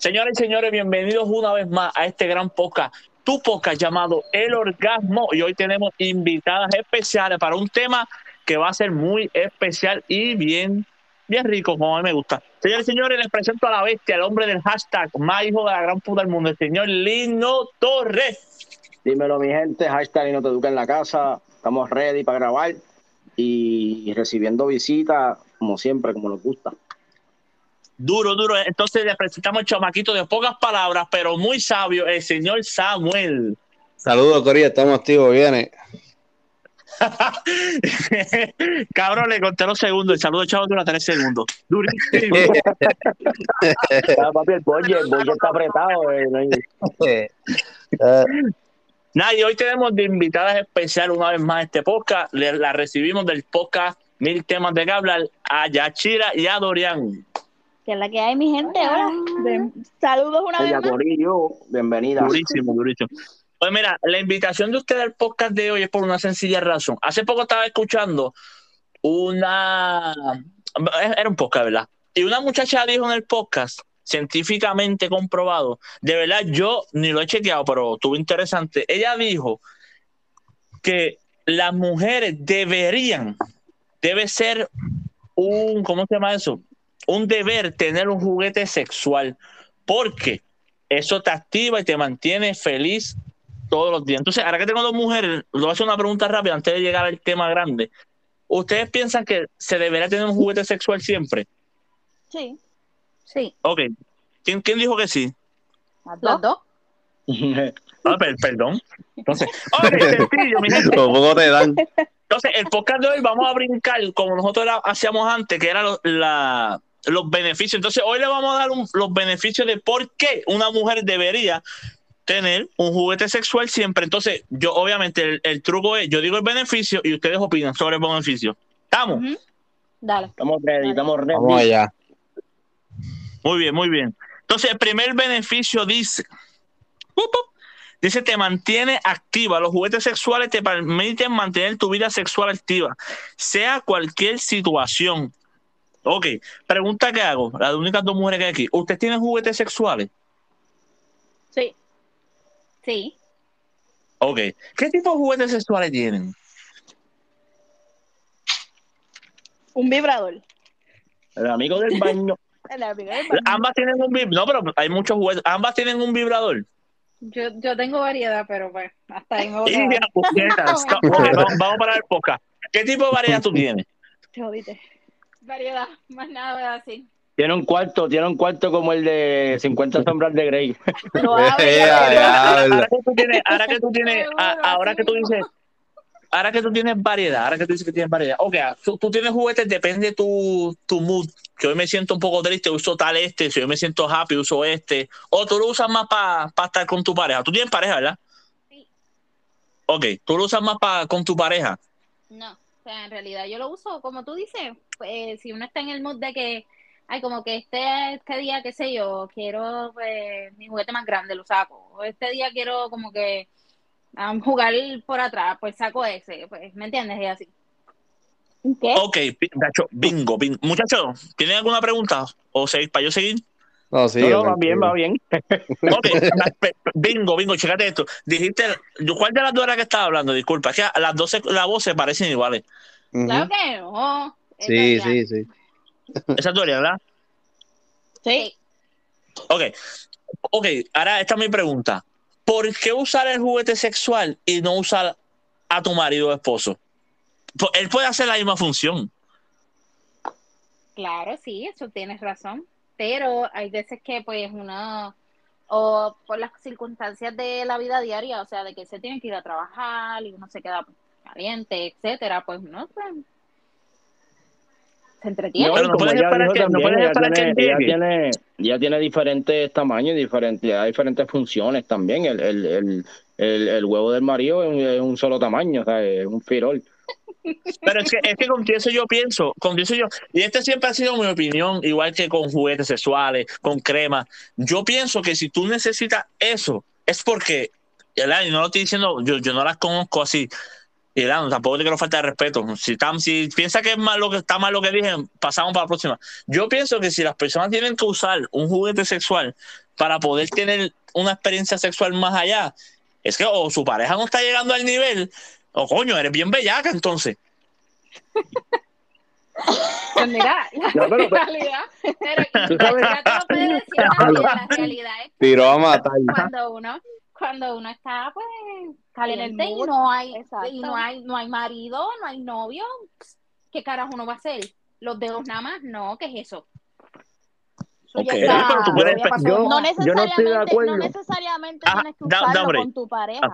Señoras y señores, bienvenidos una vez más a este gran podcast, tu podcast llamado El Orgasmo. Y hoy tenemos invitadas especiales para un tema que va a ser muy especial y bien, bien rico, como a mí me gusta. Señores y señores, les presento a la bestia, el hombre del hashtag, más hijo de la gran puta del mundo, el señor Lino Torres. Dímelo, mi gente, hashtag Lino Te Educa en la casa. Estamos ready para grabar y recibiendo visitas, como siempre, como nos gusta. Duro, duro. Entonces le presentamos el chamaquito de pocas palabras, pero muy sabio, el señor Samuel. Saludos, Corea, estamos activos, viene. Cabrón, le conté los segundos. El saludo, chavo, dura tres segundos. Durísimo. Ah, papi, el bolle, el bolle está apretado. eh, Nada, y hoy tenemos de invitadas especiales una vez más a este podcast. Le- la recibimos del podcast Mil Temas de que hablar a Yachira y a Dorian. Que es la que hay, mi gente. Hola. De- saludos una vez Ella, más. Corillo, bienvenida. Durísimo, durísimo. Pues mira, la invitación de ustedes al podcast de hoy es por una sencilla razón. Hace poco estaba escuchando una... Era un podcast, ¿verdad? Y una muchacha dijo en el podcast, científicamente comprobado, de verdad yo ni lo he chequeado, pero estuvo interesante. Ella dijo que las mujeres deberían, debe ser un, ¿cómo se llama eso? Un deber tener un juguete sexual, porque eso te activa y te mantiene feliz todos los días. Entonces, ahora que tengo dos mujeres, le voy a hacer una pregunta rápida antes de llegar al tema grande. ¿Ustedes piensan que se debería tener un juguete sexual siempre? Sí. Sí. Ok. ¿Quién, quién dijo que sí? Los dos. Ah, per- perdón. Entonces, ok, sencillo, mi gente. Por poco te dan. Entonces, el podcast de hoy vamos a brincar como nosotros era- hacíamos antes, que eran lo- la- los beneficios. Entonces, hoy le vamos a dar un- los beneficios de por qué una mujer debería tener un juguete sexual siempre. Entonces, yo obviamente el, el truco es, yo digo el beneficio y ustedes opinan sobre el beneficio. ¿Estamos? Dale. Estamos ready, estamos ready. Vamos allá. Muy bien, muy bien. Entonces, el primer beneficio dice, dice, te mantiene activa. Los juguetes sexuales te permiten mantener tu vida sexual activa, sea cualquier situación. Ok, pregunta que hago, las únicas dos mujeres que hay aquí. ¿Ustedes tienen juguetes sexuales? Sí. Sí. Ok. ¿Qué tipo de juguetes sexuales tienen? Un vibrador. El amigo del baño. El amigo del baño. Ambas tienen un vibrador. No, pero hay muchos juguetes. Ambas tienen un vibrador. Yo, yo tengo variedad, pero pues hasta ahí me voy a vamos, vamos a parar el podcast. ¿Qué tipo de variedad tú tienes? Te jodiste. Variedad, más nada voy a decir. Tiene un cuarto, tiene un cuarto como el de 50 sombras de Grey. Ahora que tú tienes, ahora que tú tienes, Seguro, a- ahora que tú seguro. dices, ahora que tú tienes variedad, ahora que tú dices que tienes variedad, ok, tú, tú tienes juguetes, depende de tu, tu mood, que hoy me siento un poco triste, uso tal este, si hoy me siento happy, uso este, o tú lo usas más para estar con tu pareja, tú tienes pareja, ¿verdad? Sí. Ok, tú lo usas más para con tu pareja, No, en realidad yo lo uso, como tú dices, pues, si uno está en el mood de que, ay, como que este, este día, qué sé yo, quiero pues, mi juguete más grande, lo saco. O este día quiero como que um, jugar por atrás, pues saco ese, pues, ¿me entiendes? Y así. ¿Qué? ok, bingo, bingo. Muchachos, ¿tienen alguna pregunta? ¿O seguir, para yo seguir? No, sí. No, va bien, va bien. Ok, bingo, bingo, chécate esto. Dijiste, ¿cuál de las dos era que estaba hablando? Disculpa, es que las dos, se- la voz se parecen iguales. Claro que no. Sí, sí, sí. Esa es tu ¿verdad? Sí. Ok, ok, ahora esta es mi pregunta. ¿Por qué usar el juguete sexual y no usar a tu marido o esposo? Pues él puede hacer la misma función. Claro, sí, eso tienes razón. Pero hay veces que pues uno, o por las circunstancias de la vida diaria, o sea, de que se tiene que ir a trabajar y uno se queda caliente, etcétera, pues uno pues, se entretiene. no puedes esperar que- no también, puedes esperar que tiene- él ella tiene, ella tiene diferentes tamaños diferentes, diferentes funciones también. El, el, el, el, el huevo del marido es un, es un solo tamaño, o sea, es un firol. Pero es que, es que con eso yo pienso, con eso yo, y este siempre ha sido mi opinión, igual que con juguetes sexuales, con crema. Yo pienso que si tú necesitas eso, es porque, ¿verdad? y no lo estoy diciendo, yo, yo no las conozco así, Y tampoco te quiero falta de respeto. Si, tam- si piensa que es mal lo que está mal lo que dije, pasamos para la próxima. Yo pienso que si las personas tienen que usar un juguete sexual para poder tener una experiencia sexual más allá, es que o su pareja no está llegando al nivel, o coño, eres bien bellaca entonces. Pues mira, la No, pero- realidad, pero Tú sabes- ya te lo puedes decir también, la realidad es Tiró a matar. cuando uno cuando uno está pues caliente y no hay Exacto. y no hay no hay marido no hay novio qué carajo uno va a hacer los dedos nada más no qué es eso está- Pero tú puedes- yo-. No yo no estoy de necesariamente, acuerdo. no necesariamente Ajá, tienes que usarlo da con tu pareja.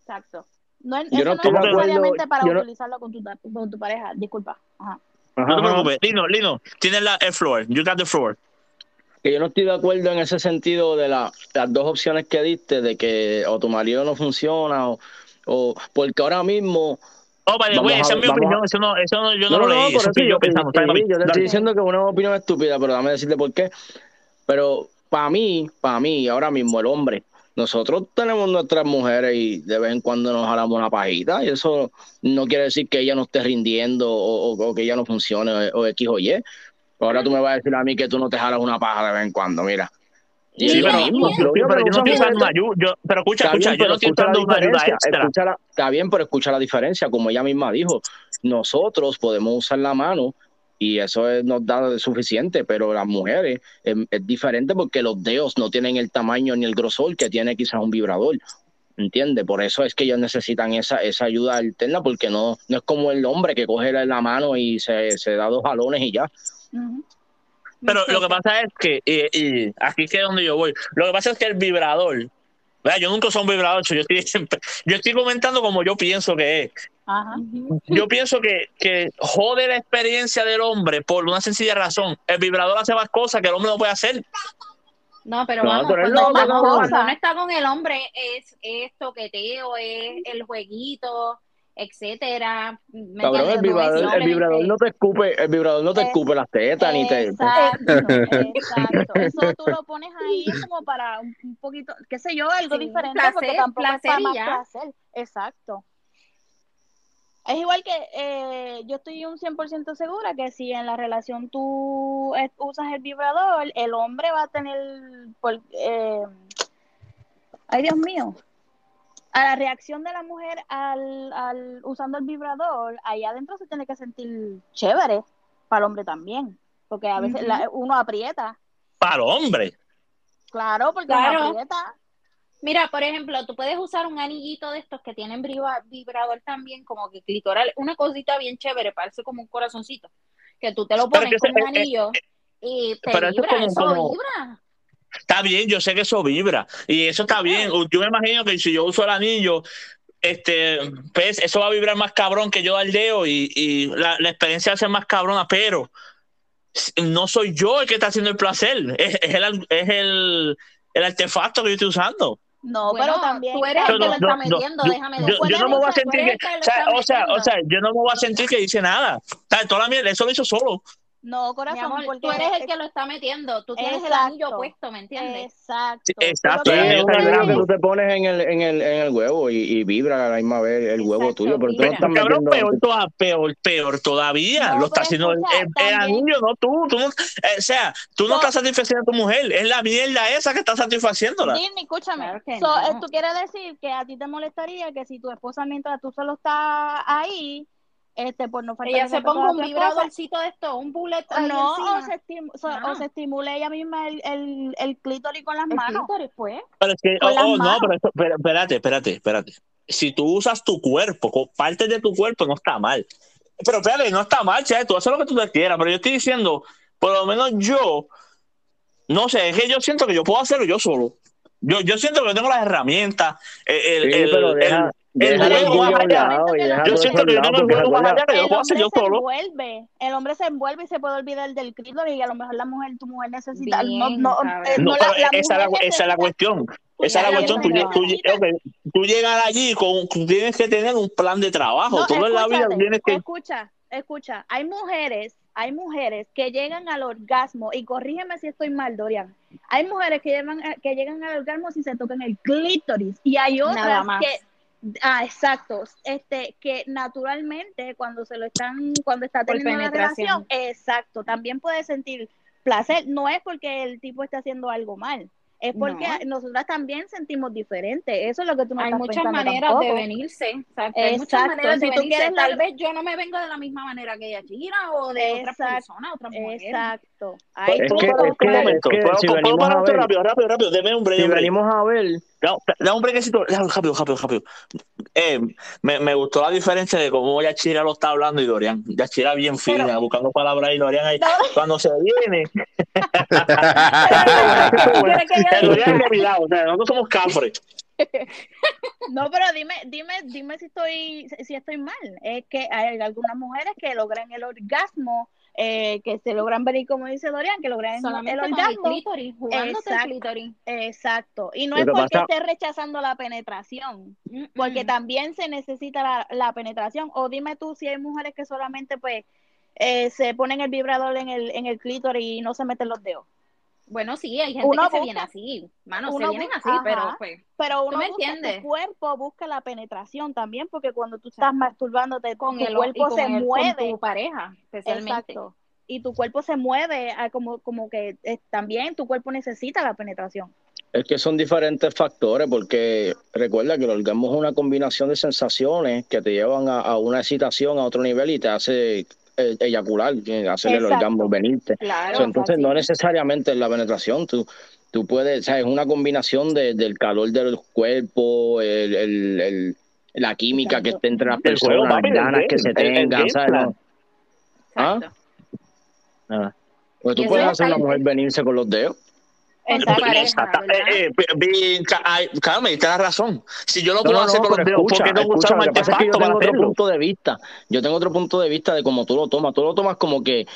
Exacto. No, es- Yo eso no no, es necesariamente para yo no- utilizarlo con tu, con tu pareja. Disculpa. Ajá. No te Ajá. preocupes. Lino, Lino, tienes la, el floor. You got the floor. que yo no estoy de acuerdo en ese sentido de la- las dos opciones que diste, de que o tu marido no funciona, o, o porque ahora mismo... Oh, by the Vamos way, a- esa es mi vamos a- opinión. Eso no, eso no, yo no, lo por leí. Eso eso yo yo, yo te Dale. estoy diciendo que es una opinión estúpida, pero dame decirte por qué. Pero para mí, para mí, ahora mismo el hombre, nosotros tenemos nuestras mujeres y de vez en cuando nos jalamos una pajita y eso no quiere decir que ella no esté rindiendo o, o- o que ella no funcione o, o X o Y. Ahora tú me vas a decir a mí que tú no te jalas una paja de vez en cuando, mira. Y Sí, pero, yo, pero no estoy usan usando ayuda. Yo, pero escucha, Está escucha, bien, yo no estoy usando una ayuda extra. escucha la- está bien, pero escucha la diferencia, como ella misma dijo, nosotros podemos usar la mano y eso es- nos da suficiente, pero las mujeres es, es diferente porque los dedos no tienen el tamaño ni el grosor que tiene quizás un vibrador. ¿Entiendes? Por eso es que ellos necesitan esa, esa ayuda alterna, porque no, no es como el hombre que coge la mano y se, se da dos jalones y ya. Pero lo que pasa es que, y, y aquí es que es donde yo voy, lo que pasa es que el vibrador, ¿verdad? yo nunca soy un vibrador, yo estoy, siempre- yo estoy comentando como yo pienso que es. Ajá. Yo pienso que, que jode la experiencia del hombre por una sencilla razón. El vibrador hace más cosas que el hombre no puede hacer. No, pero No, vamos, pero cuando, loco, cuando- no, cuando cosa. uno está con el hombre es, es toqueteo, es el jueguito, etcétera. ¿me Cabrón, el vibrador, el vibrador no te escupe, el vibrador no te Es- escupe las tetas ni te. Exacto, exacto. Eso tú lo pones ahí como para un, poquito, qué sé yo, algo Sí, diferente, placer, porque tampoco es placer más placer. Exacto. Es igual que eh, yo estoy un 100% segura que si en la relación tú usas el vibrador, el hombre va a tener, por, eh, ay Dios mío, a la reacción de la mujer al, al usando el vibrador, ahí adentro se tiene que sentir chévere para el hombre también, porque a veces la- uno aprieta, Para el hombre. claro, porque Claro. uno aprieta. Mira, por ejemplo, tú puedes usar un anillito de estos que tienen vibra- vibrador también, como que clitoral, una cosita bien chévere, parece como un corazoncito, que tú te lo pones con eso- un eh, anillo y te pero eso vibra, como- eso como- vibra. Está bien, yo sé que eso vibra. Y eso está bien. Yo me imagino que si yo uso el anillo, este, pues eso va a vibrar más cabrón que yo al dedo y, y la, la experiencia va a ser más cabrona, pero no soy yo el que está haciendo el placer, es, es el, es el, el artefacto que yo estoy usando. No, Bueno, pero también. tú eres el Yo que lo está metiendo, déjame yo, yo no me voy a sentir que, o sea, o sea, yo no me voy a sentir que dice nada. Toda la mierda, eso lo hizo solo. No, corazón, amor, porque tú eres el que lo está metiendo, tú tienes el anillo puesto, ¿me entiendes? Exacto. Sí, exacto, es ya, un ya, anillo ya. que tú te pones en el, en el, en el huevo y, y vibra a la misma vez el huevo Exacto, tuyo, pero tú no estás Cabrón, metiendo. peor, toda- peor, peor todavía. No, lo está haciendo el, escucha, el- el también- anillo, no tú. tú no, eh, o sea, tú no estás satisfaciendo a tu mujer. Es la mierda esa que está satisfaciéndola. Disney, escúchame. Claro So, no. tú quieres decir que a ti te molestaría que si tu esposa mientras tú solo estás ahí, este, pues no falta Ella el se ponga un vibradorcito de esto, un bullet ahí No, o se, estim- so- No. o se estimule ella misma el, el, el clítoris con las El manos. clítoris, pues. Pero es que, Con oh, las oh, no, pero, esto- pero espérate, espérate, espérate. Si tú usas tu cuerpo, con partes de tu cuerpo, no está mal. Pero espérate, no está mal, che, tú haces lo que tú te quieras. Pero yo estoy diciendo, por lo menos yo, no sé, es que yo siento que yo puedo hacerlo yo solo. Yo, yo siento que yo tengo las herramientas. El, el- Sí, el- pero el- deja, el juego orgullo más a un allá. lado y deja Yo siento que yo tengo el juego recuerda- allá que yo puedo hacer hombre yo se solo. envuelve, el hombre se envuelve y se puede olvidar del clítoris y a lo mejor la mujer, tu mujer necesita, Bien, no, no, eh, No, no, la, la esa, es la, esa es la cuestión. Esa es la cuestión. Tú, tú, lle- necesita- ok, tú llegas allí con, tú tienes que tener un plan de trabajo. No, Todo en la vida tienes que. escucha, escucha, hay mujeres, hay mujeres que llegan al orgasmo, y corrígeme si estoy mal, Dorian, hay mujeres que llegan, que llegan al orgasmo si se tocan el clítoris, y hay otras que, Ah, exacto. Este, que naturalmente cuando se lo están, cuando está teniendo una penetración. relación, exacto, también puede sentir placer. No es porque el tipo esté haciendo algo mal, es porque No. nosotras también sentimos diferente. Eso es lo que tú no hay estás muchas pensando maneras de tampoco. venirse. Exacto. Hay muchas maneras de si tú venirse. quieres Tal la- vez yo no me vengo de la misma manera que ella gira o de Exacto, personas, otras mujeres. Exacto. Pues, Hay Es ¿puedo que- es un que- momento? es que ¿Puedo- si venimos a esto ver- rápido, rápido, rápido, deme un break, Si venimos a ver, Da, da un brequecito, rápido, rápido, rápido. Eh, me, me gustó la diferencia de cómo Yachira lo está hablando y Dorian. Yachira bien fina, Pero- buscando palabras y Dorian ahí. Cuando se viene, Dorian de mi lado, o sea, nosotros somos cafres. No, pero dime, dime, dime si estoy, si estoy mal. Es que hay algunas mujeres que logran el orgasmo, eh, que se logran venir, como dice Dorian, que logran solamente el orgasmo. clítoris, jugándote el Exacto. clítoris. Exacto. Y no es que porque pasa- esté rechazando la penetración, porque mm. también se necesita la, la penetración. O dime tú si hay mujeres que solamente pues eh, se ponen el vibrador en el, en el clítoris y no se meten los dedos. Bueno, sí, hay gente Uno que se viene así. Mano, se vienen busca- así, ajá. pero pues. Pero uno me busca, entiendes? tu cuerpo busca la penetración también, porque cuando tú estás Exacto. masturbándote, Con tu el cuerpo con se el- con mueve. tu pareja, especialmente. Exacto. Y tu cuerpo se mueve a como, como que eh, también tu cuerpo necesita la penetración. Es que son diferentes factores, porque recuerda que el orgasmo es una combinación de sensaciones que te llevan a, a una excitación a otro nivel y te hace eyacular, que hacer el orgasmo venirte. Claro. O sea, entonces no necesariamente es la penetración, tú, tú puedes, o sea, es una combinación de- del calor del cuerpo, el, el- el- la química que esté entre las personas, las ganas que se tengan, ¿Ah? Exacto. Pues tú puedes es hacer a la algo- mujer venirse con los dedos. Eh, eh, claro, me diste la razón. Si yo lo No, puedo no, hacer no, con los pero dedos, ¿por qué tengo que escucha, usar un lo que pasa es que yo artefacto para tengo otro punto de vista. Yo tengo otro punto de vista de cómo tú lo tomas. Tú lo tomas como que,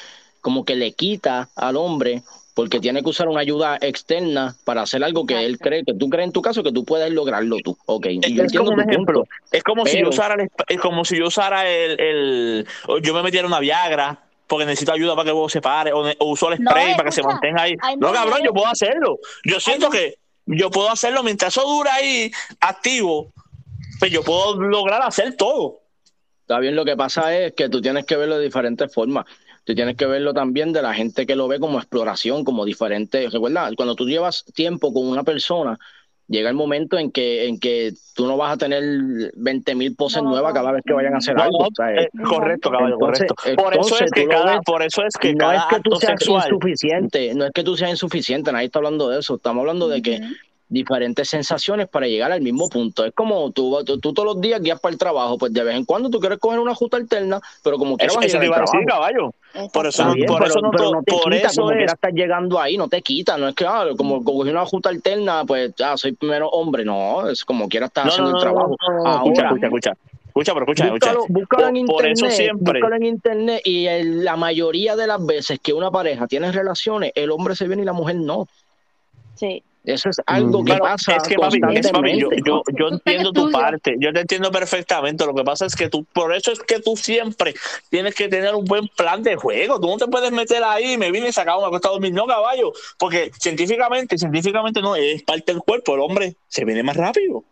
como que le quita al hombre porque tiene que usar una ayuda externa para hacer algo que él cree, que tú crees en tu caso que tú puedes lograrlo tú. Ok, y Es, yo es como un tu ejemplo. punto. Es como si yo Pero- usara el, es como si yo usara el, el- o yo me metiera una Viagra porque necesito ayuda para que huevo se pare o, uso el No, spray para que se mantenga ahí. No, cabrón, yo puedo hacerlo. Yo siento que yo puedo hacerlo mientras eso dura ahí activo, pues yo puedo lograr hacer todo. Está bien, lo que pasa es que tú tienes que verlo de diferentes formas. Tú tienes que verlo también de la gente que lo ve como exploración, como diferente. Recuerda, cuando tú llevas tiempo con una persona, llega el momento en que, en que tú no vas a tener 20 mil poses No, nuevas cada vez que vayan a hacer No, algo. eh, correcto, caballo, Entonces- correcto. Por eso es que cada, por eso es que no cada es que tú seas sexual insuficiente, no es que tú seas insuficiente, nadie está hablando de eso, estamos hablando de que. Diferentes sensaciones para llegar al mismo punto. Es como tú, tú, tú todos los días guías para el trabajo, pues de vez en cuando tú quieres coger una ruta alterna, pero como quieras vas a llegar al decir, trabajo. caballo. Por eso por pero, eso no, pero to- no te por quita, eso como es. quieras estar llegando ahí, no te quita, no es que ah, como cogí una ruta alterna, pues ah, soy primero hombre, no, es como quieras estar No, haciendo no, el trabajo. no, no, no, escucha, Ahora, escucha, escucha. Escucha, pero escucha, escucha. Búscalo, búscalo en Por- por internet, eso siempre. búscalo en internet y el- la mayoría de las veces que una pareja tiene relaciones, el hombre se viene y la mujer no. Sí. Eso es algo que Claro, pasa es que papi, es, papi, yo, yo, yo entiendo tu parte, yo te entiendo perfectamente. Lo que pasa es que tú, por eso es que tú siempre tienes que tener un buen plan de juego. Tú no te puedes meter ahí, me vine y sacaba me acuesto a dormir, no caballo, porque científicamente, científicamente no, es parte del cuerpo. El hombre se viene más rápido.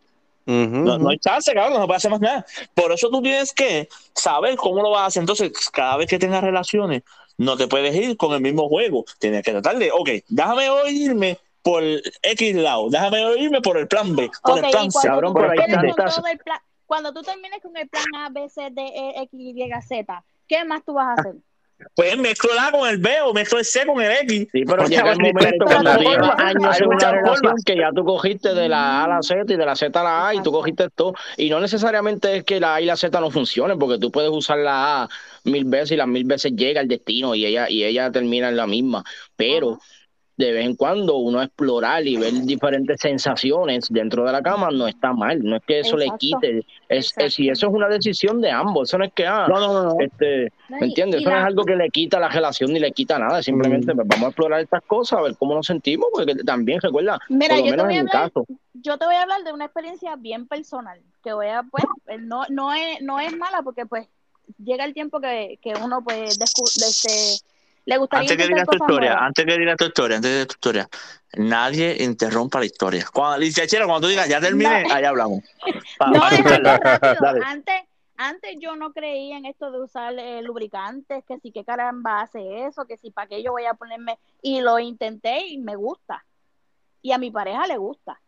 No, no hay chance, cabrón, no se puede hacer más nada. Por eso tú tienes que saber cómo lo vas a hacer. Entonces, cada vez que tengas relaciones, no te puedes ir con el mismo juego. Tienes que tratar de, ok, déjame irme por X lado, déjame irme por el plan B, por el plan C. cuando cabrón, tú por ahí termines con el plan, cuando tú termines con el plan A, B, C, D, E, X, Y, Z, ¿qué más tú vas a hacer? Pues mezclo el A con el B o mezclo el C con el X. Sí, pero llega el momento cuando llevas años en una muchas relación que ya tú cogiste de la A a la Z y de la Z a la A y tú cogiste todo. Y no necesariamente es que la A y la Z no funcionen, porque tú puedes usar la A mil veces y las mil veces llega el destino y ella, y ella termina en la misma. Pero. De vez en cuando uno explorar y ver diferentes sensaciones dentro de la cama no está mal. No es que eso le quite. Es, es, y eso es una decisión de ambos. Eso no es que, ah, No, no, no, no. este, ¿Me entiendes? Eso no es algo que le quita la relación ni le quita nada. Simplemente Mm. pues, vamos a explorar estas cosas, a ver cómo nos sentimos, porque también recuerda, Mira, por lo yo te menos voy a en mi hablar, caso. yo te voy a hablar de una experiencia bien personal, que voy a, pues, no, no es, no es mala porque pues llega el tiempo que, que uno pues descu- este, Le gustaría Antes que digas tu historia, nuevas. antes que digas tu historia, antes de tu historia, nadie interrumpa la historia. Cuando, cuando tú digas, ya terminé, No. ahí hablamos. Pa- No, pa- es algo rápido. Antes, antes yo no creía en esto de usar eh, lubricantes, que si qué caramba hace eso, que si para qué yo voy a ponerme. Y lo intenté y me gusta. Y a mi pareja le gusta.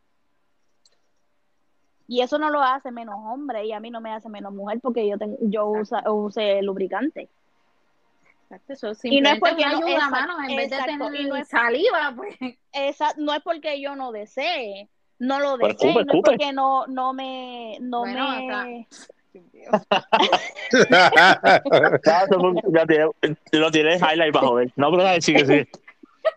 Y eso no lo hace menos hombre y a mí no me hace menos mujer porque yo ten- yo usa, use lubricante. Exacto, eso Y no es porque una no- ayuda, exacto, mano, en vez de tener y no es- saliva, pues. Esa, no es porque yo no desee, no lo Pero desee, escupe, no es porque no, no me, no Bueno, me, lo tienes highlight bajo ver. No, pero dale, sigue, sigue.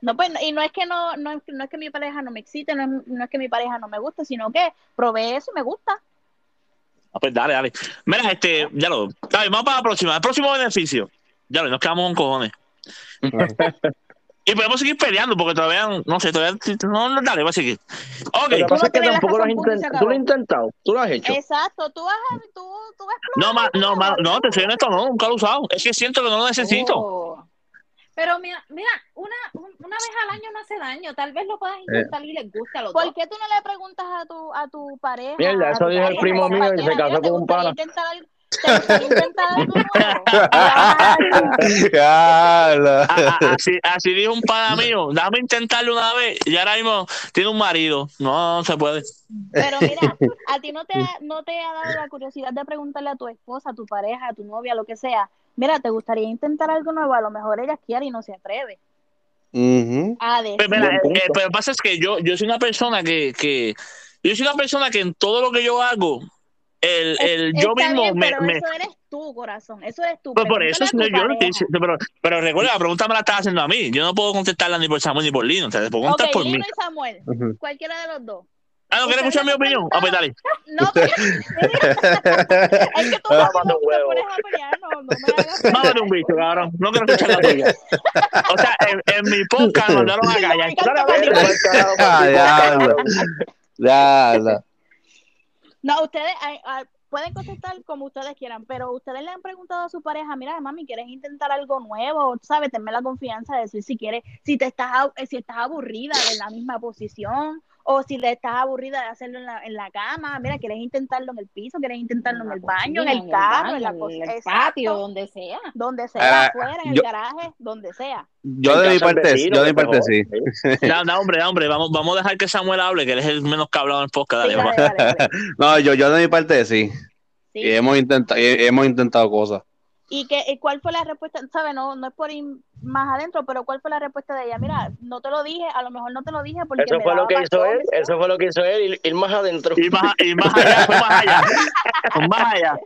No, pues, y no es que no, no, es- no es que mi pareja no me excite, no es, no es que mi pareja no me guste, sino que probé eso y me gusta. Ah, pues dale, dale. Mira, este, ya lo. Dale, vamos para la próxima. El próximo beneficio. Ya lo, nos quedamos con cojones. y podemos seguir peleando porque todavía, no sé, todavía. No, no, dale, va a seguir. Ok. Lo que Tú pasa es que tampoco lo has intentado. Tú lo has intentado, tú lo has hecho. Exacto, tú vas a, tú, tú vas a No, ma, no, ma, no, te soy honesto, no, nunca lo he usado. Es que siento que no lo necesito. Oh. Pero mira, mira, una, un- una vez al año no hace daño. Tal vez lo puedas intentar y les guste a los ¿Por qué tú no le preguntas a tu, a tu pareja? Mierda, eso dijo el primo mío y se casó mira, ¿te con un pana? intentar algo- Así, así dijo un pana mío, dame intentarlo una vez y ahora mismo tiene un marido. No, no se puede. Pero mira, a ti no te, ha- no te ha dado la curiosidad de preguntarle a tu esposa, a tu pareja, a tu novia, lo que sea, mira, ¿te gustaría intentar algo nuevo? A lo mejor ella quiere y no se atreve. Ujú. A Pero, mira, eh, eh, pero pasa es que yo, yo soy una persona que, que yo soy una persona que en todo lo que yo hago, el, el yo está mismo bien, me, pero me- eso eres tú, corazón, eso eres tú. pues por eso yo no diciendo- pero, pero recuerda, la pregunta me la estás haciendo a mí. Yo no puedo contestarla ni por Samuel ni por Lino. Te puedo contestar por mí. Lino y Samuel, Ujú. cualquiera de los dos. Ah, ¿no quieres escuchar mi opinión? Ah, pues dale. No, pero es que tú te huevo. pones a pelear, no, no me hagas pelear. Mámate un bicho, cabrón. No quiero escuchar la tuya. O sea, en, en mi podcast me mandaron a callar. Dale, a ver. No, ustedes pueden contestar como ustedes quieran, pero ustedes le han preguntado a su pareja, mira, mami, ¿quieres intentar algo nuevo? ¿Sabes? Tenme la confianza de decir si quieres, si te estás, ab- si estás aburrida de la misma posición o si le estás aburrida de hacerlo en la, en la cama, mira, ¿quieres intentarlo en el piso? ¿Quieres intentarlo en el baño, en el carro, en la en cosa? el Exacto. patio, donde sea. Donde sea, Ah, afuera, en yo- el garaje, donde sea. Yo de mi parte, yo de mi parte sí. Da, hombre, da, hombre. Vamos, vamos a dejar que Samuel hable, que él es el menos que ha hablado en el podcast. Sí, Dale, dale, va. dale, dale. No, yo, yo de mi parte sí. Sí. Y hemos intentado, hemos intentado cosas. ¿Y que, y cuál fue la respuesta? ¿Sabes? No, no es por ir más adentro, pero ¿cuál fue la respuesta de ella? Mira, no te lo dije, a lo mejor no te lo dije porque Eso me fue lo que hizo él, eso fue lo que hizo él, ir, ir más adentro. Y más, y más allá, fue más allá. Más allá.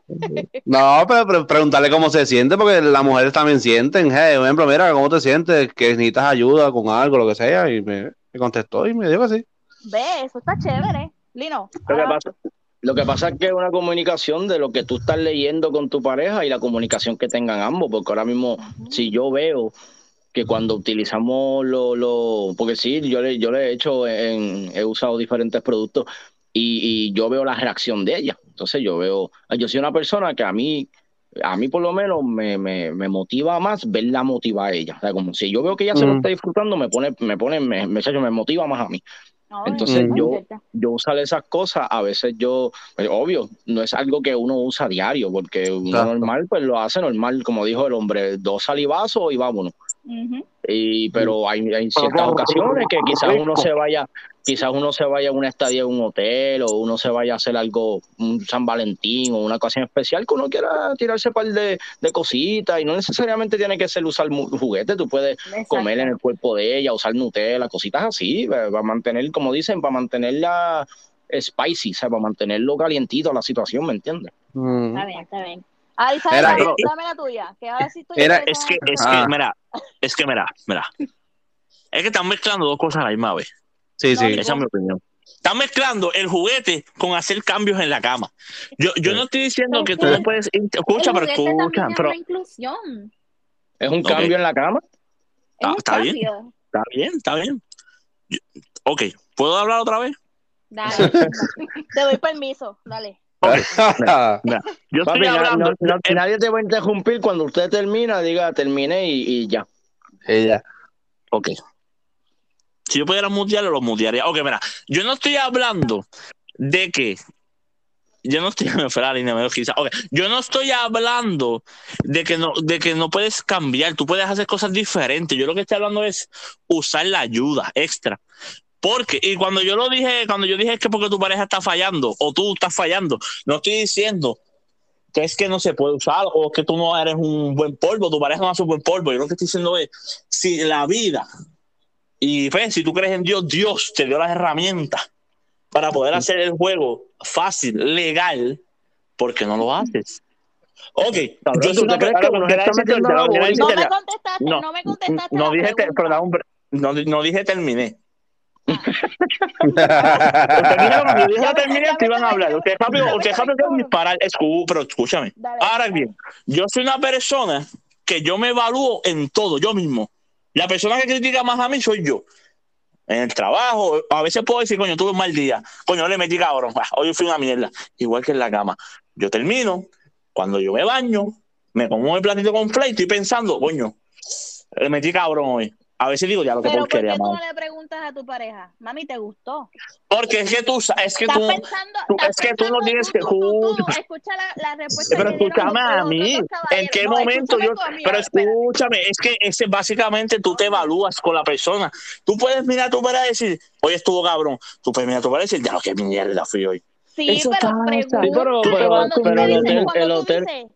No, pero, pero preguntarle cómo se siente, porque las mujeres también sienten. Hey, por ejemplo, mira, ¿cómo te sientes? Que necesitas ayuda con algo, lo que sea. Y me, me contestó y me dijo que sí. Ve, eso está chévere. Lino, Lo que, pasa, lo que pasa es que es una comunicación de lo que tú estás leyendo con tu pareja y la comunicación que tengan ambos, porque ahora mismo, si yo veo que cuando utilizamos lo, lo porque sí, yo le, yo le he hecho, en, he usado diferentes productos y, y yo veo la reacción de ella. Entonces yo veo, yo soy una persona que a mí, a mí por lo menos me, me, me motiva más verla motivar a ella. O sea, como si yo veo que ella se lo Mm. está disfrutando, me pone, me pone, me, me, me motiva más a mí. No, Entonces yo, yo usar esas cosas, a veces yo, pues, obvio, no es algo que uno usa a diario, porque uno Exacto. normal, pues lo hace normal, como dijo el hombre, dos salivazos y vámonos. Ujú. Y, pero hay, hay ciertas ocasiones que quizás uno se vaya, quizás uno se vaya a una estadía en un hotel o uno se vaya a hacer algo, un San Valentín o una ocasión especial que uno quiera tirarse un par de, de cositas y no necesariamente tiene que ser usar juguetes, tú puedes Exacto. comer en el cuerpo de ella, usar Nutella, cositas así, para para mantener, como dicen, para mantenerla spicy, o sea, para mantenerlo calientito la situación, ¿me entiendes? Mm. Está bien, está bien. Ah, Isabel, Era- dame, dame la tuya, que ahora sí estoy Era- Es que, es Ah. que, mira, es que, mira, mira. Es que están mezclando dos cosas a la misma vez. Sí, sí. Esa es mi opinión. Están mezclando el juguete con hacer cambios en la cama. Yo, yo no estoy diciendo que tú no puedes. Escucha, pero escucha, pero es una inclusión. Es un cambio en la cama. Es Ah, un está bien. está bien, está bien. Yo- ok, ¿puedo hablar otra vez? Dale. Te doy permiso, dale. Yo Papi, estoy na- hablando. no- nadie te va a interrumpir cuando usted termina, diga terminé y, y ya. Ella. Ok. Si yo pudiera mutearlo, lo mutearía. Ok, mira, yo no estoy hablando de que. Yo no estoy. Me fue la línea, me dio quizá. Ok, yo no estoy hablando de que, no, de que no puedes cambiar. Tú puedes hacer cosas diferentes. Yo lo que estoy hablando es usar la ayuda extra. Porque, y cuando yo lo dije, cuando yo dije que porque tu pareja está fallando o tú estás fallando, no estoy diciendo que es que no se puede usar o que tú no eres un buen polvo, tu pareja no hace un buen polvo. Yo lo que estoy diciendo es, si la vida, y pues, si tú crees en Dios, Dios te dio las herramientas para poder hacer el juego fácil, legal, ¿por qué no lo haces? Ok, yo ¿tú te crees que bola? No me contestaste, No, no, me contestaste. No dije, pero no, no dije terminé. Ya terminé, te iban a hablar. Ustedes rápido, estaba rápido disparar. Pero escúchame. Ahora bien, yo soy una persona que yo me evalúo en todo, yo mismo. La persona que critica más a mí soy yo. En el trabajo, a veces puedo decir, coño, tuve un mal día. Coño, le metí cabrón. Ah, Hoy fui una mierda. Igual que en la cama. Yo termino, cuando yo me baño, me como el platito con flake, estoy pensando, coño, le metí cabrón hoy. A veces digo, ya lo que Pero ¿por qué porquería, tú no mano. le preguntas a tu pareja? Mami, ¿te gustó? Porque es que tú, es que tú, pensando, tú- es que tú no tienes que- tú, tú, tú, escucha la, la respuesta pero escúchame a mí, ¿en qué No, momento yo, tú pero espérate. escúchame, es que ese básicamente tú te evalúas con la persona. Tú puedes mirar a tu pareja y decir, hoy estuvo cabrón. Tú puedes mirar a tu pareja y decir, ya lo que mierda fui hoy. Sí, Eso pero pregunta. Sí, pero- tú el hotel- cuando el tú hotel-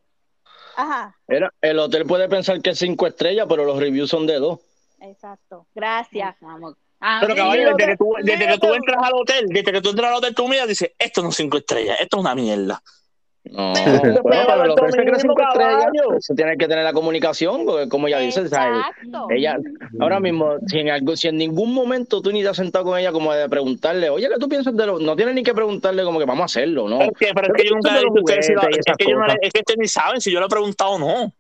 Ajá, Era, el hotel puede pensar que es cinco estrellas, pero los reviews son de dos. Exacto. Gracias. Vamos. Ah, Pero caballo, desde que tú, desde que tú entras al hotel, desde que tú entras al hotel, tú miras y dices, esto no es cinco estrellas, esto es una mierda. No, Pero- bueno, se cree mismo, cinco estrellas. Eso tiene que tener la comunicación, porque como ella dice, ¿sabes? Exacto. Ella, ahora mismo, si en, algo, si en ningún momento tú ni te has sentado con ella como de preguntarle, oye, ¿qué tú piensas de lo...? No tienes ni que preguntarle como que vamos a hacerlo, ¿no? Es que, pero es que yo nunca le he dicho ustedes lo- es que yo no le- es que ustedes ni saben si yo lo he preguntado o no.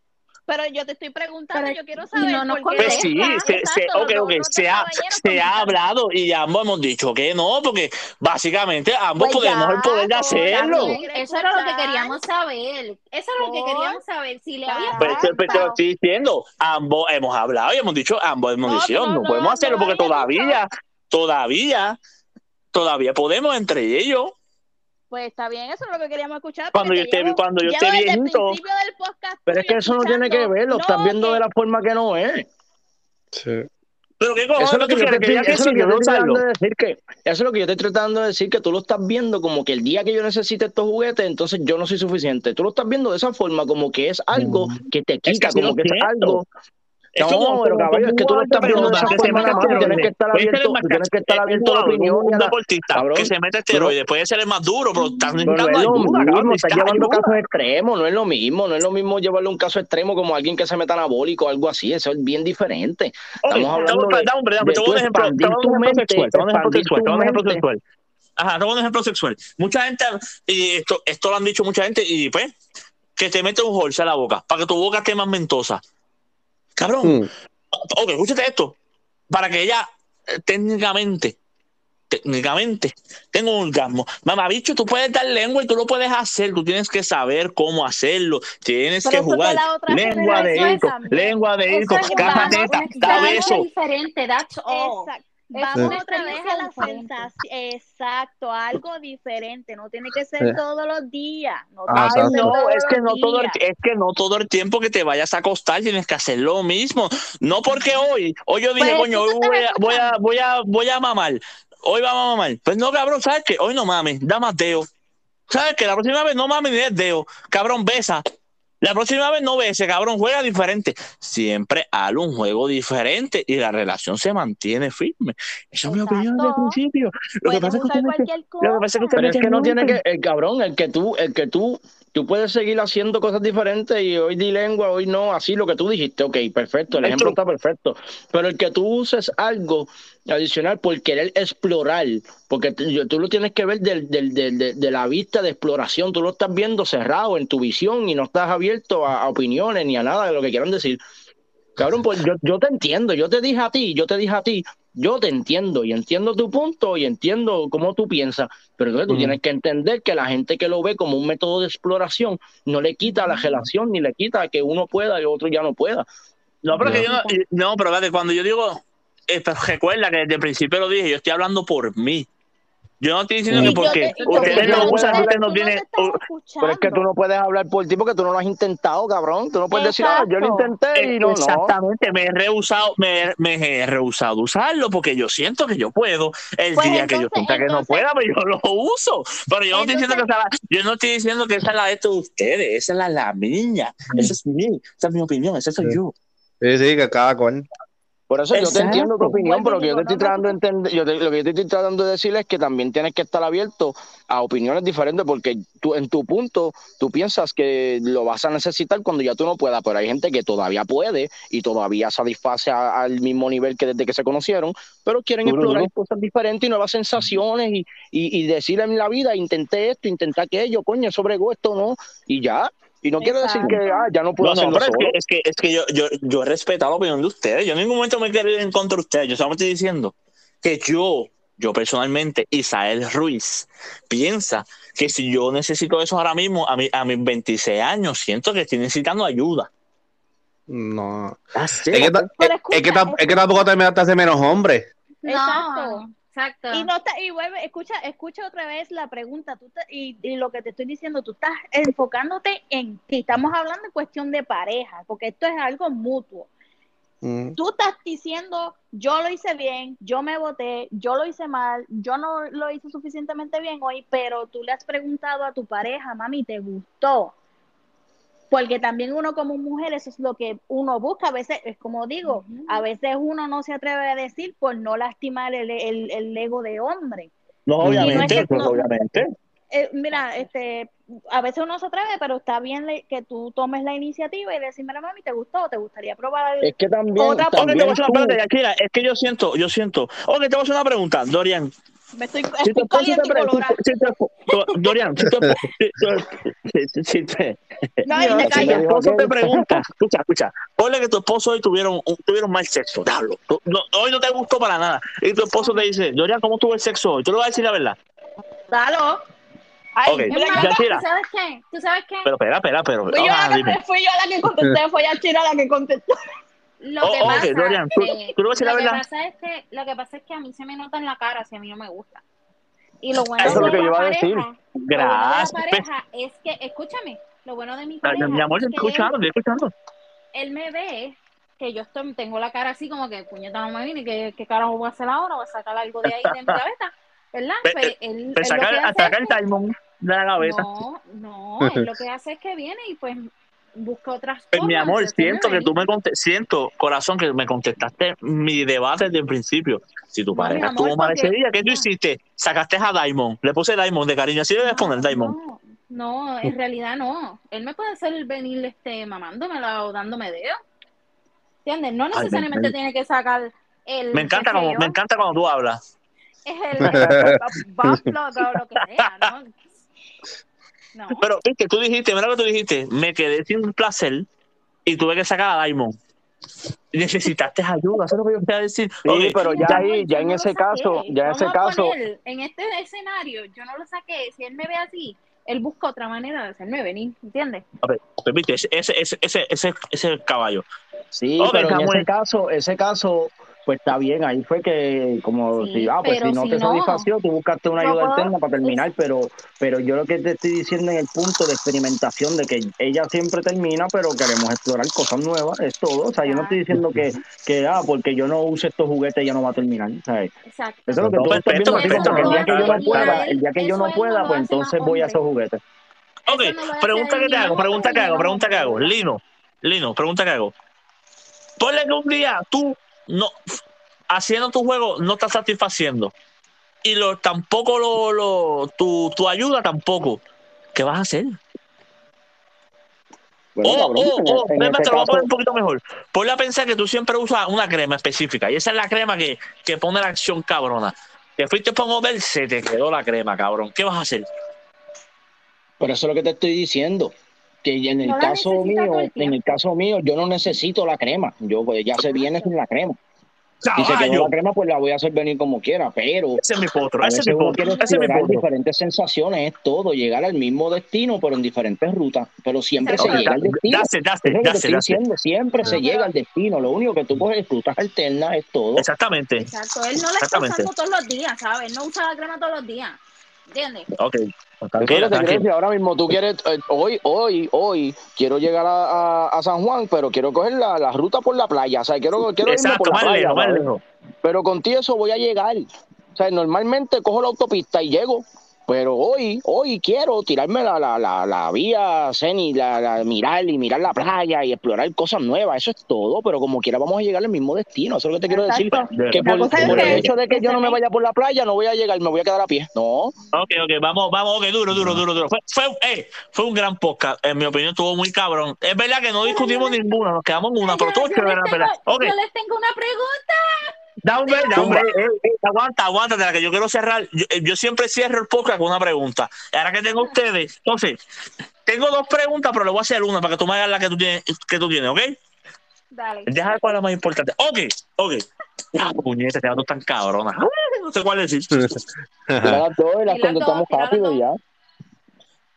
Pero yo te estoy preguntando, Pero- yo quiero saber no por qué. Pues sí, se, se, Exacto, ok, los ok, otros se ha, se ha hablado y ambos hemos dicho que no, porque básicamente ambos Pues podemos ya, el poder de hacerlo. Bien, Eso era lo que queríamos saber. Eso era lo que queríamos saber. Si le había te- pues te lo estoy diciendo, ambos hemos hablado y hemos dicho, ambos hemos No, dicho, no, no, no, podemos no hacerlo lo porque todavía, todavía, todavía podemos entre ellos. Pues está bien, eso es lo que queríamos escuchar. Cuando yo esté- llevo- cuando yo esté viejito. principio del podcast Pero es que eso no tiene que ver, lo no, estás viendo que- de la forma que no es. Sí. Pero qué cojones Eso es lo que yo te que estoy, que eso sí, yo tratando de decir que, eso es lo que yo estoy tratando de decir que tú lo estás viendo como que el día que yo necesite estos juguetes, entonces yo no soy suficiente. Tú lo estás viendo de esa forma como que es algo que te quita, como que es algo. No, como, pero caballo, es que tú como estás esa tú tienes que estar abierto, tienes que estar abierto a la opinión un deportista que se mete no- esteroides, puede ser el más duro, pero estás Pero no necesitando es lo ayuda, cabrón, estás llevando casos extremos, no es lo mismo, no es lo mismo llevarle un caso extremo como alguien que se meta anabólico o algo así, eso es bien diferente. Estamos hablando de- te voy a un ejemplo, sexual, te voy a un ejemplo. Ajá, un ejemplo. Mucha gente, y esto, esto lo han dicho mucha gente, y pues, que te mete un horse a la boca, para que tu boca esté más mentosa. Cabrón, Mm. ok, escúchate esto. Para que ella eh, técnicamente, técnicamente, tenga un orgasmo. Mamá, bicho, tú puedes dar lengua y tú lo puedes hacer. Tú tienes que saber cómo hacerlo. Tienes Pero que jugar. Lengua de también. lengua de hijo, Eso es caja una- neta, una da beso. diferente, that's all. Exacto. Vamos otra vez a la sensación. Exacto, algo diferente. No tiene que ser Sí. todos los días. No Ah, no, es que no todo el, es que no todo el tiempo que te vayas a acostar tienes que hacer lo mismo. No porque hoy, hoy yo dije, Pues, coño, ¿tú hoy voy a, voy a, voy a, voy a mamar. Hoy vamos a mamar. Pues no, cabrón, ¿sabes qué? Hoy no mames, da más deo. ¿Sabes qué? La próxima vez no mames ni es deo. Cabrón, besa. La próxima vez no bese, cabrón, juega diferente. Siempre haz un juego diferente y la relación se mantiene firme. Esa es mi opinión desde el principio. Lo que pasa es que usted lo que pasa es que usted Pero es que no tiene que, el cabrón, el que tú, el que tú, tú puedes seguir haciendo cosas diferentes y hoy di lengua, hoy no, así lo que tú dijiste, ok, perfecto, el ejemplo está perfecto. Pero el que tú uses algo adicional por querer explorar, porque tú, lo tienes que ver del, del- del- de, de la vista de exploración, tú lo estás viendo cerrado en tu visión y no estás abierto a, a opiniones ni a nada de lo que quieran decir. Cabrón, pues yo, yo te entiendo, yo te dije a ti, yo te dije a ti, yo te entiendo y entiendo tu punto y entiendo cómo tú piensas, pero entonces tú Mm. tienes que entender que la gente que lo ve como un método de exploración no le quita la relación ni le quita que uno pueda y otro ya no pueda. No, pero que yo no, pero espérate, cuando yo digo, pero recuerda que desde el principio lo dije, yo estoy hablando por mí. Yo no estoy diciendo Sí, que porque te- ustedes yo- usan, ustedes no tienen. Pero es que tú no puedes hablar por ti porque tú no lo has intentado, cabrón. Tú no puedes decir, ah, yo lo intenté y no, no. Exactamente, me he rehusado, me, me he rehusado usarlo porque yo siento que yo puedo. El Pues día que yo sienta que no pueda, pues yo lo uso. Pero yo no estoy diciendo que esa, la- yo no estoy diciendo que esa es la de estos de ustedes, esa es la, la mía. Esa es mi, esa es mi opinión, esa soy Sí. yo. Sí, sí, que cada cual. Por eso yo te entiendo tu opinión, pero lo que yo te estoy tratando de entender, yo te- lo que yo te estoy tratando de decir es que también tienes que estar abierto a opiniones diferentes, porque tú en tu punto tú piensas que lo vas a necesitar cuando ya tú no puedas, pero hay gente que todavía puede y todavía satisface a- al mismo nivel que desde que se conocieron, pero quieren explorar cosas diferentes y nuevas sensaciones y, y, y decir en la vida, intenté esto, intenté aquello, coño, sobregó esto, ¿no? Y ya. Y no quiere decir que ah, ya no puedo No, no, hacerlo pero es que, es que, es que yo, yo, yo he respetado la opinión de ustedes. Yo en ningún momento me he querido ir en contra de ustedes. Yo solamente estoy diciendo que yo, yo personalmente, Isael Ruiz, piensa que si yo necesito eso ahora mismo, a, mi, a mis 26 años, siento que estoy necesitando ayuda. No. Así. Es que, es, es que, tampoco te hace menos hombre. No, exacto. Y no está, y vuelve, escucha, escucha otra vez la pregunta, tú te- y, y lo que te estoy diciendo, tú estás enfocándote en ti, estamos hablando en cuestión de pareja, porque esto es algo mutuo. Mm. Tú estás diciendo, yo lo hice bien, yo me voté, yo lo hice mal, yo no lo hice suficientemente bien hoy, pero tú le has preguntado a tu pareja, mami, ¿te gustó? Porque también uno como mujer, eso es lo que uno busca. A veces, es como digo, a veces uno no se atreve a decir por no lastimar el, el, el ego de hombre. No, obviamente, Y no es que- pues, no- obviamente. Eh, mira, este, a veces uno se atreve, pero está bien le- que tú tomes la iniciativa y decir, mira, mami, ¿te gustó? ¿Te gustaría probar? Es que también, Otra- Ok, te voy a también hacer una tú- pregunta, Yakira. Es que yo siento, yo siento. Ok, te voy a hacer una pregunta, Dorian. Me estoy, Si tu estoy esposo caliente y si Dorian, te- No, y me si tu esposo te pregunta, escucha, escucha, ponle que tu esposo hoy tuvieron, tuvieron mal sexo, diablo, no, hoy no te gustó para nada, y tu esposo te dice, Dorian, ¿cómo tuvo el sexo hoy? Tú le vas a decir la verdad. Dalo. Ay, Ok, mira, Es más, ya, tira. ¿Tú sabes qué? ¿Tú sabes qué? Pero espera, espera, pero. fui, yo ah, la dime. que, fui yo la que contesté, fue Yachira la que contestó. Lo Oh, que pasa, tú- eh, tú lo que pasa es que lo que pasa es que a mí se me nota en la cara si a mí no me gusta. Y lo bueno Eso es lo de que la yo iba a pareja, decir. lo bueno de Gracias. la pareja es que, escúchame, lo bueno de mi pareja Mi amor, es que escuchando, estoy escuchando. él, él me ve que yo estoy, tengo la cara así como que puñeta no me viene, ¿qué, qué carajo voy a hacer ahora? Voy a sacar algo de ahí de mi cabeza, ¿verdad? Ve- Pues él, él Te lo que saca, hace saca es el que- timón de la cabeza. no, no, él lo que hace es que viene y pues busca otras Pues, formas. mi amor, siento que tú me siento, corazón, que me contestaste mi debate desde el principio. Si tu No, pareja mi amor, estuvo mal ese porque- día, ¿qué tú no. hiciste? Sacaste a Diamond, le puse Diamond de cariño, así debes poner Diamond. No, no, en realidad no. Él me puede hacer venir este mamándomela o dándome dedo. ¿Entiendes? No me necesariamente tiene que sacar el. Me encanta como, me encanta cuando tú hablas. Es el, el butt plug o lo que sea, Pero, viste, tú dijiste, mira lo que tú dijiste, me quedé sin placer y tuve que sacar a Diamond. Necesitaste ayuda, eso es lo que yo quería decir. Sí, pero ya ahí, ya en ese saqué. caso, ya en ese caso, poner, en este escenario, yo no lo saqué. Si él me ve así, él busca otra manera de hacerme venir, ¿entiendes? pues, viste, ese, ese, ese, ese, ese, ese caballo. sí, Ok, pero en ese caso, ese caso, pues está bien, ahí fue que como Sí, si, ah, pues si no si te no, satisfació, tú buscaste una no ayuda puedo- alterna para terminar, pero pero yo lo que te estoy diciendo en el punto de experimentación de que ella siempre termina, pero queremos explorar cosas nuevas, es todo, o sea, yo no estoy diciendo que, que ah, porque yo no use estos juguetes ya no va a terminar, ¿sabes? Exacto. Eso es lo que tú estás Perfecto, viendo así como perfecto, que el día que yo no pueda, el día que yo no pueda, pues entonces voy a esos juguetes. Ok, pregunta que te hago, pregunta que hago, pregunta que hago. Lino, Lino, pregunta que hago. Ponle que un día tú no haciendo tu juego no estás satisfaciendo y lo tampoco lo, lo tu, tu ayuda tampoco. ¿Qué vas a hacer? Bueno, o, cabrón, o, en- o, en ven, ese te lo voy a poner un poquito mejor. Ponle a pensar que tú siempre usas una crema específica y esa es la crema que, que pone la acción cabrona. Te fuiste para mover, se te quedó la crema, cabrón. ¿Qué vas a hacer? Pero eso es lo que te estoy diciendo. Que en el No caso mío, en el caso mío, yo no necesito la crema. Yo pues, ya se viene sin la crema. Si se quedó la crema, pues la voy a hacer venir como quiera, pero Ese es mi potro, ese es veces mi uno potro, quiere ese es mi explorar potro. diferentes sensaciones, es todo, llegar al mismo destino, pero en diferentes rutas, pero siempre se llega al destino. Siempre se llega al destino, lo único que tú coges rutas alternas es todo. Exactamente. Exacto, él no la está Exactamente. usando todos los días, ¿sabes? Él no usa la crema todos los días. ¿Entiendes? Ok. Tranquila, tranquila. Ahora mismo tú quieres, eh, hoy, hoy, hoy, quiero llegar a, a- a San Juan, pero quiero coger la, la ruta por la playa. O sea, quiero, quiero irme Exacto, por la playa. lejos. Pero contigo eso voy a llegar. O sea, normalmente cojo la autopista y llego. Pero hoy, hoy quiero tirarme la, la, la, la vía Ceni, la, la- mirar y mirar la playa y explorar cosas nuevas. Eso es todo, pero como quiera vamos a llegar al mismo destino. Eso es lo que te quiero decir. Que por, es el que- hecho de que que yo no me vaya por la playa, no voy a llegar, me voy a quedar a pie. No, Ok, ok, vamos, vamos, ok, duro, duro, duro, duro. Fue, fue, eh, fue un gran podcast, en mi opinión estuvo muy cabrón. Es verdad que no discutimos ninguna, nos quedamos en una, pero todo les ¿verdad? Yo les tengo una pregunta. Da un break, da un break. Eh, eh, aguanta, aguanta, de la que yo quiero cerrar. Yo, eh, yo siempre cierro el podcast con una pregunta. Ahora que tengo ustedes, entonces, tengo dos preguntas, pero le voy a hacer una para que tú me hagas la que tú tienes, que tú tienes ¿ok? Dale. Deja cuál es la más importante. Ok, ok. Ah, puñeta, te tan cabrona. No sé cuál decir. las dos y las contestamos dos, rápido dos. ya.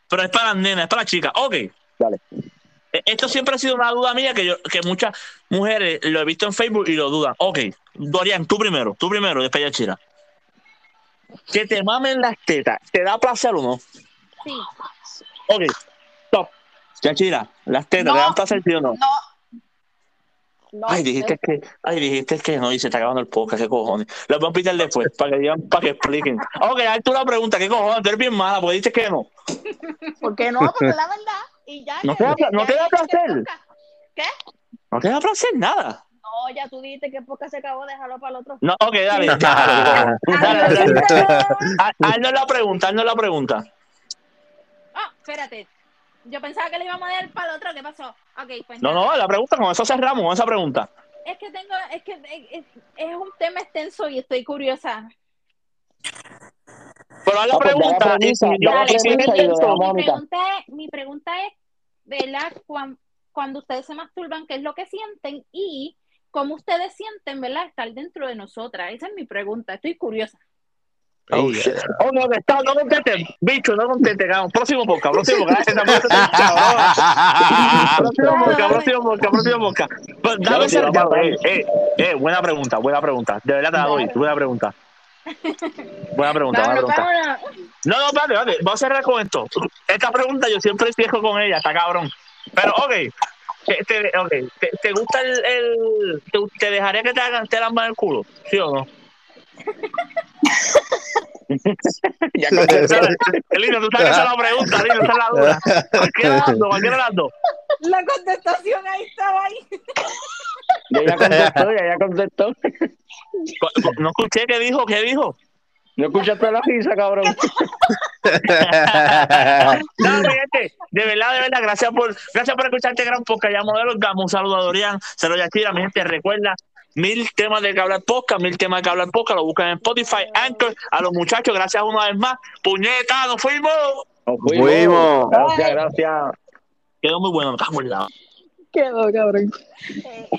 Pero es para las nenas, es para las chicas. Ok. Dale. Eh, Esto siempre ha sido una duda mía que yo, que muchas mujeres lo he visto en Facebook y lo dudan. Ok, Dorian, tú primero, tú primero, después ya Chira. Que te mamen las tetas, ¿te da placer o no? Sí. Ok, stop. Ya Chira, las tetas, No. ¿te dan placer sí o no? No. No, Ay, dijiste que, ay, dijiste que no, y se está acabando el podcast, qué cojones. Lo voy a pitar después, para que digan, para que expliquen. Ok, haz tú la pregunta, ¿qué cojones? Tú eres bien mala, porque dices que no. ¿Por qué no? Porque la verdad. Y ya. No que- te da- no te da placer. ¿Qué? No te da placer nada. No, ya tú dijiste que poca se acabó, déjalo para el otro. No, ok, dale. ya, dale, dale, dale. Haz- Haznos la pregunta, haznos la pregunta. Ah, espérate. Yo pensaba que le íbamos a dar para el otro. ¿Qué pasó? Ok, pues No, nada. no, la pregunta, con eso cerramos, con esa pregunta. Es que tengo, es que es- es un tema extenso y estoy curiosa. Pero haz la Ah, pues, pregunta. Mi pregunta es, mi pregunta es, ¿verdad? Cuan- Cuando ustedes se masturban, ¿qué es lo que sienten? Y cómo ustedes sienten, ¿verdad? Estar dentro de nosotras. Esa es mi pregunta. Estoy curiosa. Oh, shit. Oh, no, está, no conteste, bicho, no conteste, cabrón. Próximo podcast, próximo cabrón. Próximo podcast, próximo podcast. Pues, Dame ese eh, eh, eh, buena pregunta, buena pregunta. De verdad te la doy, buena pregunta. Buena pregunta, buena pregunta. vámonos. No, no, espérate, espérate. Vamos a cerrar con esto. Esta pregunta yo siempre cierro con ella, está cabrón. Pero, ok. Te, te- ok, ¿Te, te gusta el. el te, te dejaría que te hagan te mal el culo? ¿Sí o no? Ya. Lino, tú sabes que esa es la pregunta, Lino, esa es la duda. Cualquiera de las dos, cualquiera de las dos. La contestación ahí estaba ahí. Ya ella contestó, ya ella contestó. No escuché qué dijo, qué dijo. No escuchaste la risa, cabrón. No, mi gente, de verdad, de verdad, gracias por, gracias por escuchar este gran podcast. Ya Modelos Gama, un saludo a Dorian, se lo Yachira, mi gente, recuerda, mil temas de que hablar podcast, mil temas de que hablar podcast, lo buscan en Spotify, Anchor, a los muchachos, gracias una vez más. Puñeta, nos fuimos. Nos Fuimos. Gracias, gracias. Quedó muy bueno, me cago en la- Quedó, cabrón. Eh,